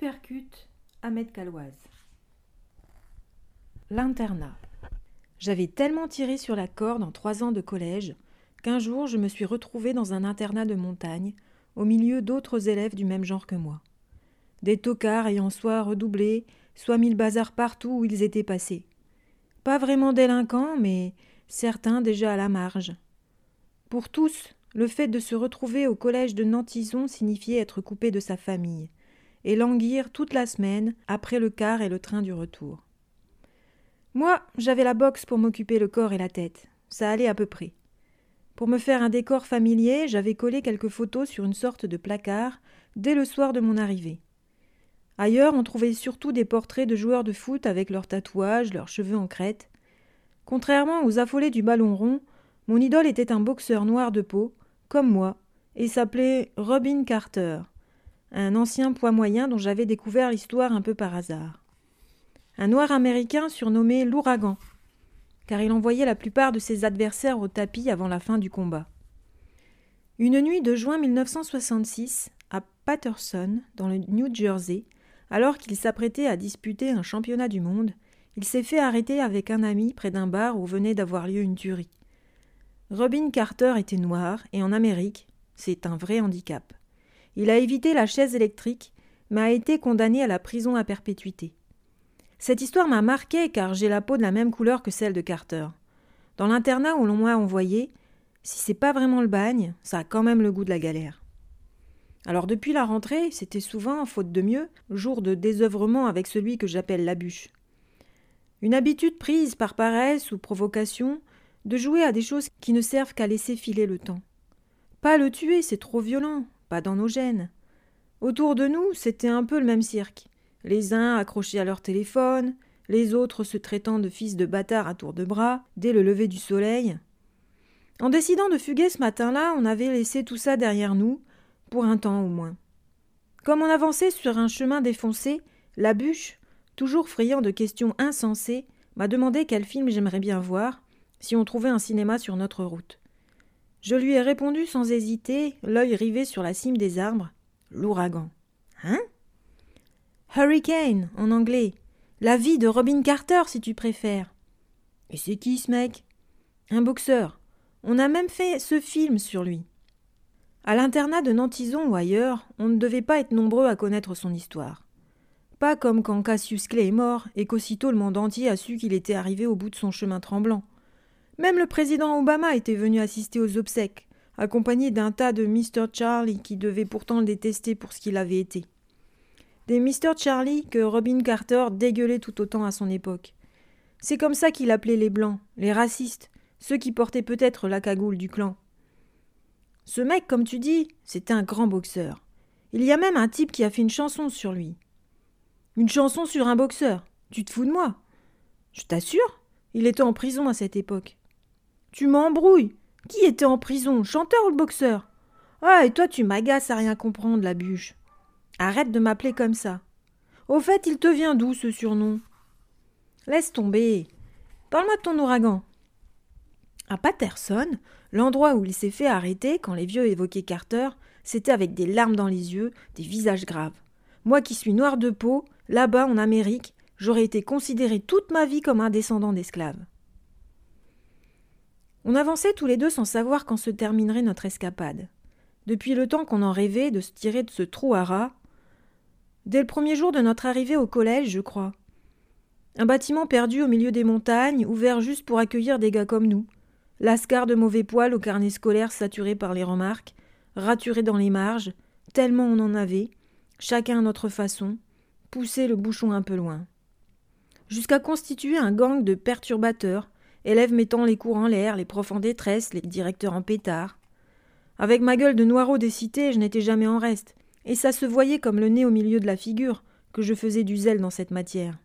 Uppercut, Ahmed. L'internat. J'avais tellement tiré sur la corde en trois ans de collège qu'un jour je me suis retrouvée dans un internat de montagne, au milieu d'autres élèves du même genre que moi. Des tocards ayant soit redoublé, soit mis le bazar partout où ils étaient passés. Pas vraiment délinquants, mais certains déjà à la marge. Pour tous, le fait de se retrouver au collège de Nantison signifiait être coupé de sa famille, et languir toute la semaine après le quart et le train du retour. Moi, j'avais la boxe pour m'occuper le corps et la tête. Ça allait à peu près. Pour me faire un décor familier, j'avais collé quelques photos sur une sorte de placard dès le soir de mon arrivée. Ailleurs, on trouvait surtout des portraits de joueurs de foot avec leurs tatouages, leurs cheveux en crête. Contrairement aux affolés du ballon rond, mon idole était un boxeur noir de peau, comme moi, et s'appelait Robin Carter un ancien poids moyen dont j'avais découvert l'histoire un peu par hasard. Un noir américain surnommé l'ouragan, car il envoyait la plupart de ses adversaires au tapis avant la fin du combat. Une nuit de juin 1966, à Patterson, dans le New Jersey, alors qu'il s'apprêtait à disputer un championnat du monde, il s'est fait arrêter avec un ami près d'un bar où venait d'avoir lieu une tuerie. Robin Carter était noir, et en Amérique, c'est un vrai handicap. Il a évité la chaise électrique, mais a été condamné à la prison à perpétuité. Cette histoire m'a marqué car j'ai la peau de la même couleur que celle de Carter. Dans l'internat où l'on m'a envoyé, si c'est pas vraiment le bagne, ça a quand même le goût de la galère. Alors depuis la rentrée, c'était souvent, faute de mieux, jour de désœuvrement avec celui que j'appelle la bûche. Une habitude prise par paresse ou provocation de jouer à des choses qui ne servent qu'à laisser filer le temps. Pas le tuer, c'est trop violent, pas dans nos gènes. Autour de nous, c'était un peu le même cirque. Les uns accrochés à leur téléphone, les autres se traitant de fils de bâtard à tour de bras, dès le lever du soleil. En décidant de fuguer ce matin-là, on avait laissé tout ça derrière nous, pour un temps au moins. Comme on avançait sur un chemin défoncé, la bûche, toujours friand de questions insensées, m'a demandé quel film j'aimerais bien voir, si on trouvait un cinéma sur notre route. Je lui ai répondu sans hésiter, l'œil rivé sur la cime des arbres. L'ouragan. Hein? Hurricane, en anglais. La vie de Robin Carter, si tu préfères. Et c'est qui ce mec? Un boxeur. On a même fait ce film sur lui. À l'internat de Nantison ou ailleurs, on ne devait pas être nombreux à connaître son histoire. Pas comme quand Cassius Clay est mort et qu'aussitôt le monde entier a su qu'il était arrivé au bout de son chemin tremblant. Même le président Obama était venu assister aux obsèques, accompagné d'un tas de Mr. Charlie qui devaient pourtant le détester pour ce qu'il avait été. Des Mr. Charlie que Robin Carter dégueulait tout autant à son époque. C'est comme ça qu'il appelait les blancs, les racistes, ceux qui portaient peut-être la cagoule du clan. Ce mec, comme tu dis, c'était un grand boxeur. Il y a même un type qui a fait une chanson sur lui. Une chanson sur un boxeur. Tu te fous de moi Je t'assure, il était en prison à cette époque. Tu m'embrouilles. Qui était en prison, chanteur ou le boxeur? Ah, et toi tu m'agaces à rien comprendre, la bûche. Arrête de m'appeler comme ça. Au fait, il te vient d'où ce surnom? Laisse tomber. Parle-moi de ton ouragan. À Patterson, l'endroit où il s'est fait arrêter quand les vieux évoquaient Carter, c'était avec des larmes dans les yeux, des visages graves. Moi qui suis noir de peau, là-bas en Amérique, j'aurais été considéré toute ma vie comme un descendant d'esclaves. On avançait tous les deux sans savoir quand se terminerait notre escapade. Depuis le temps qu'on en rêvait de se tirer de ce trou à rats, dès le premier jour de notre arrivée au collège, je crois. Un bâtiment perdu au milieu des montagnes, ouvert juste pour accueillir des gars comme nous. Lascar de mauvais poils au carnet scolaire saturé par les remarques, raturé dans les marges, tellement on en avait, chacun à notre façon, pousser le bouchon un peu loin. Jusqu'à constituer un gang de perturbateurs, élèves mettant les cours en l'air, les profs en détresse, les directeurs en pétard. Avec ma gueule de noireau des cités, je n'étais jamais en reste, et ça se voyait comme le nez au milieu de la figure que je faisais du zèle dans cette matière.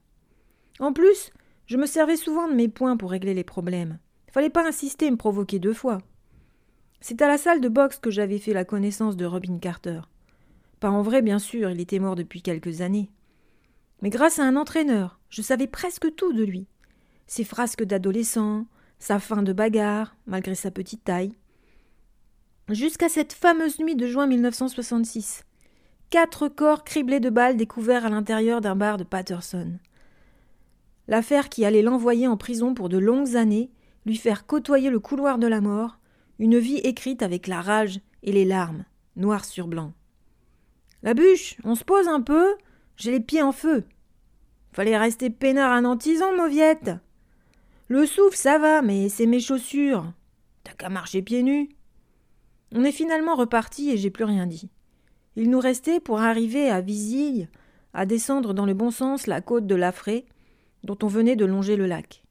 En plus, je me servais souvent de mes poings pour régler les problèmes. Fallait pas insister et me provoquer deux fois. C'est à la salle de boxe que j'avais fait la connaissance de Robin Carter. Pas en vrai, bien sûr, il était mort depuis quelques années. Mais grâce à un entraîneur, je savais presque tout de lui ses frasques d'adolescent, sa fin de bagarre, malgré sa petite taille. Jusqu'à cette fameuse nuit de juin 1966. quatre corps criblés de balles découverts à l'intérieur d'un bar de Patterson. L'affaire qui allait l'envoyer en prison pour de longues années, lui faire côtoyer le couloir de la mort, une vie écrite avec la rage et les larmes, noir sur blanc. La bûche, on se pose un peu, j'ai les pieds en feu. Fallait rester peinard antisant, mauviette. Le souffle, ça va, mais c'est mes chaussures. T'as qu'à marcher pieds nus. On est finalement reparti et j'ai plus rien dit. Il nous restait, pour arriver à Visille, à descendre dans le bon sens la côte de l'Afré, dont on venait de longer le lac.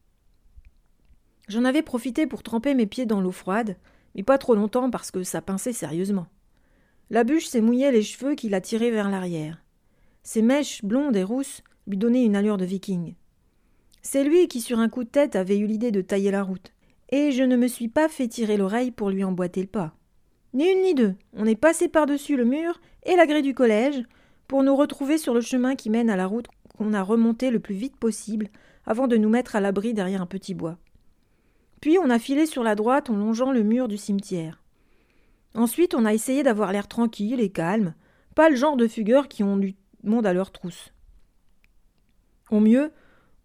J'en avais profité pour tremper mes pieds dans l'eau froide, mais pas trop longtemps parce que ça pinçait sérieusement. La bûche s'est mouillé les cheveux qui la tiraient vers l'arrière. Ses mèches blondes et rousses lui donnaient une allure de viking. C'est lui qui, sur un coup de tête, avait eu l'idée de tailler la route, et je ne me suis pas fait tirer l'oreille pour lui emboîter le pas. Ni une ni deux, on est passé par-dessus le mur et la grille du collège pour nous retrouver sur le chemin qui mène à la route qu'on a remonté le plus vite possible avant de nous mettre à l'abri derrière un petit bois. Puis on a filé sur la droite en longeant le mur du cimetière. Ensuite, on a essayé d'avoir l'air tranquille et calme, pas le genre de fugueurs qui ont du monde à leur trousse. Au mieux,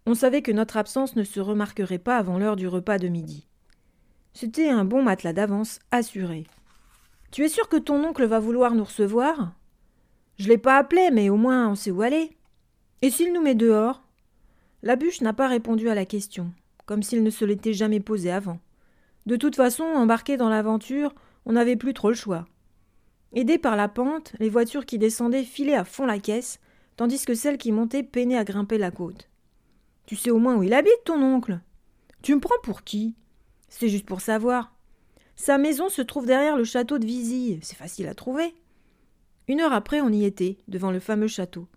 on savait que notre absence ne se remarquerait pas avant l'heure du repas de midi. C'était un bon matelas d'avance assuré. Tu es sûr que ton oncle va vouloir nous recevoir? Je l'ai pas appelé, mais au moins on sait où aller. Et s'il nous met dehors? La bûche n'a pas répondu à la question comme s'il ne se l'était jamais posé avant. De toute façon, embarqué dans l'aventure, on n'avait plus trop le choix. Aidés par la pente, les voitures qui descendaient filaient à fond la caisse, tandis que celles qui montaient peinaient à grimper la côte. Tu sais au moins où il habite, ton oncle Tu me prends pour qui? C'est juste pour savoir. Sa maison se trouve derrière le château de Visille, c'est facile à trouver. Une heure après, on y était, devant le fameux château.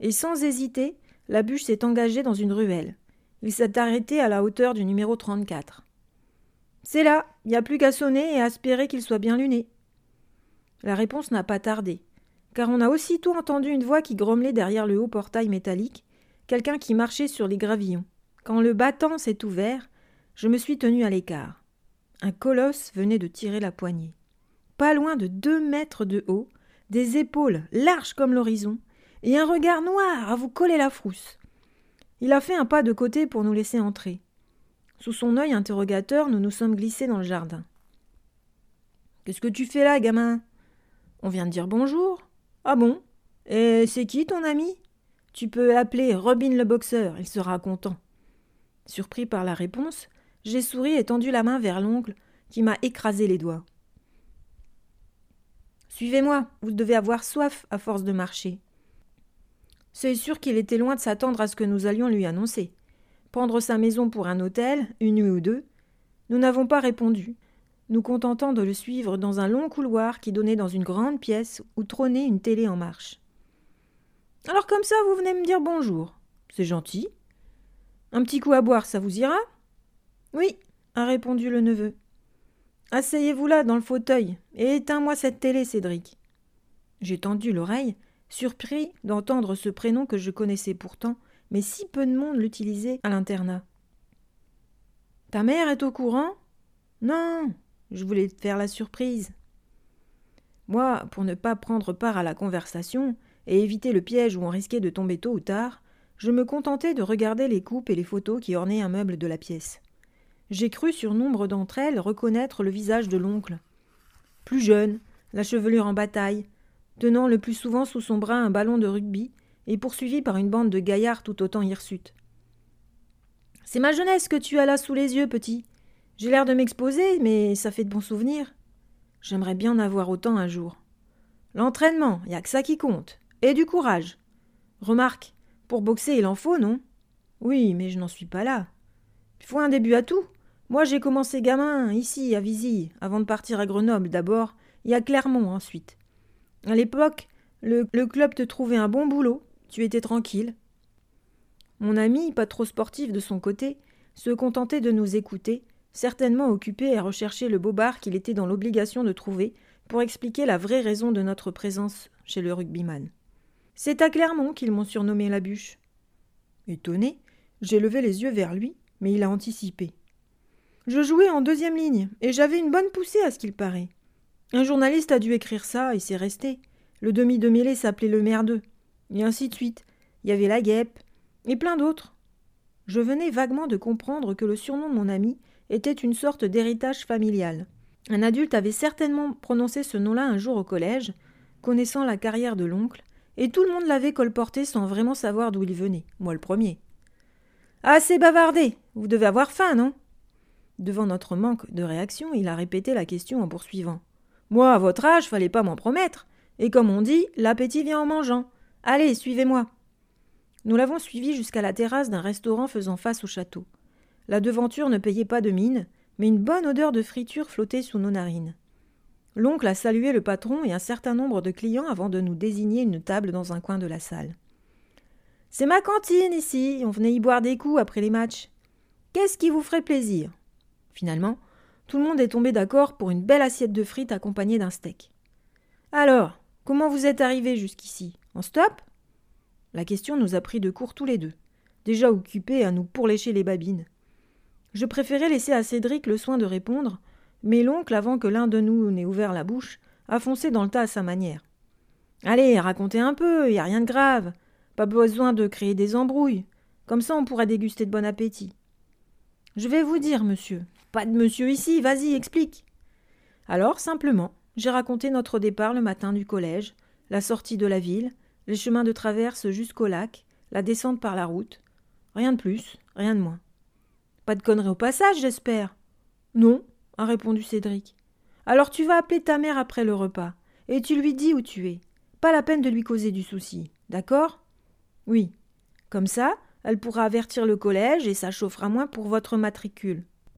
Et sans hésiter, la bûche s'est engagée dans une ruelle. Il s'est arrêté à la hauteur du numéro 34. C'est là, il n'y a plus qu'à sonner et à espérer qu'il soit bien luné. La réponse n'a pas tardé, car on a aussitôt entendu une voix qui grommelait derrière le haut portail métallique, quelqu'un qui marchait sur les gravillons. Quand le battant s'est ouvert, je me suis tenu à l'écart. Un colosse venait de tirer la poignée. Pas loin de deux mètres de haut, des épaules larges comme l'horizon, et un regard noir à vous coller la frousse. Il a fait un pas de côté pour nous laisser entrer. Sous son œil interrogateur, nous nous sommes glissés dans le jardin. Qu'est-ce que tu fais là, gamin? On vient de dire bonjour. Ah bon? Et c'est qui ton ami? Tu peux appeler Robin le boxeur, il sera content. Surpris par la réponse, j'ai souri et tendu la main vers l'oncle, qui m'a écrasé les doigts. Suivez-moi, vous devez avoir soif à force de marcher. C'est sûr qu'il était loin de s'attendre à ce que nous allions lui annoncer. Prendre sa maison pour un hôtel, une nuit ou deux. Nous n'avons pas répondu, nous contentant de le suivre dans un long couloir qui donnait dans une grande pièce où trônait une télé en marche. Alors comme ça, vous venez me dire bonjour. C'est gentil. Un petit coup à boire, ça vous ira? Oui, a répondu le neveu. Asseyez-vous là dans le fauteuil et éteins-moi cette télé, Cédric. J'ai tendu l'oreille surpris d'entendre ce prénom que je connaissais pourtant, mais si peu de monde l'utilisait à l'internat. Ta mère est au courant? Non, je voulais te faire la surprise. Moi, pour ne pas prendre part à la conversation et éviter le piège où on risquait de tomber tôt ou tard, je me contentais de regarder les coupes et les photos qui ornaient un meuble de la pièce. J'ai cru sur nombre d'entre elles reconnaître le visage de l'oncle. Plus jeune, la chevelure en bataille, tenant le plus souvent sous son bras un ballon de rugby et poursuivi par une bande de gaillards tout autant hirsutes. C'est ma jeunesse que tu as là sous les yeux, petit. J'ai l'air de m'exposer, mais ça fait de bons souvenirs. J'aimerais bien en avoir autant un jour. L'entraînement, y a que ça qui compte. Et du courage. Remarque, pour boxer il en faut, non? Oui, mais je n'en suis pas là. Il faut un début à tout. Moi j'ai commencé gamin, ici, à Visille, avant de partir à Grenoble d'abord, et à Clermont ensuite. À l'époque, le, club te trouvait un bon boulot, tu étais tranquille. Mon ami, pas trop sportif de son côté, se contentait de nous écouter, certainement occupé à rechercher le bobard qu'il était dans l'obligation de trouver pour expliquer la vraie raison de notre présence chez le rugbyman. C'est à Clermont qu'ils m'ont surnommé la bûche. Étonné, j'ai levé les yeux vers lui, mais il a anticipé. Je jouais en deuxième ligne, et j'avais une bonne poussée à ce qu'il paraît. Un journaliste a dû écrire ça, et c'est resté. Le demi de mêlée s'appelait le merdeux. Et ainsi de suite. Il y avait la guêpe. Et plein d'autres. Je venais vaguement de comprendre que le surnom de mon ami était une sorte d'héritage familial. Un adulte avait certainement prononcé ce nom-là un jour au collège, connaissant la carrière de l'oncle, et tout le monde l'avait colporté sans vraiment savoir d'où il venait, moi le premier. Assez bavardé Vous devez avoir faim, non? Devant notre manque de réaction, il a répété la question en poursuivant. Moi, à votre âge, fallait pas m'en promettre. Et comme on dit, l'appétit vient en mangeant. Allez, suivez-moi. Nous l'avons suivi jusqu'à la terrasse d'un restaurant faisant face au château. La devanture ne payait pas de mine, mais une bonne odeur de friture flottait sous nos narines. L'oncle a salué le patron et un certain nombre de clients avant de nous désigner une table dans un coin de la salle. C'est ma cantine ici, on venait y boire des coups après les matchs. Qu'est-ce qui vous ferait plaisir? Finalement, tout le monde est tombé d'accord pour une belle assiette de frites accompagnée d'un steak. Alors, comment vous êtes arrivés jusqu'ici? En stop? La question nous a pris de court tous les deux, déjà occupés à nous pourlécher les babines. Je préférais laisser à Cédric le soin de répondre, mais l'oncle, avant que l'un de nous n'ait ouvert la bouche, a foncé dans le tas à sa manière. Allez, racontez un peu, y a rien de grave. Pas besoin de créer des embrouilles. Comme ça, on pourra déguster de bon appétit. Je vais vous dire, monsieur. Pas de monsieur ici, vas-y, explique. Alors, simplement, j'ai raconté notre départ le matin du collège, la sortie de la ville, les chemins de traverse jusqu'au lac, la descente par la route. Rien de plus, rien de moins. Pas de conneries au passage, j'espère. Non, a répondu Cédric. Alors tu vas appeler ta mère après le repas, et tu lui dis où tu es. Pas la peine de lui causer du souci, d'accord? Oui. Comme ça, elle pourra avertir le collège et ça chauffera moins pour votre matricule.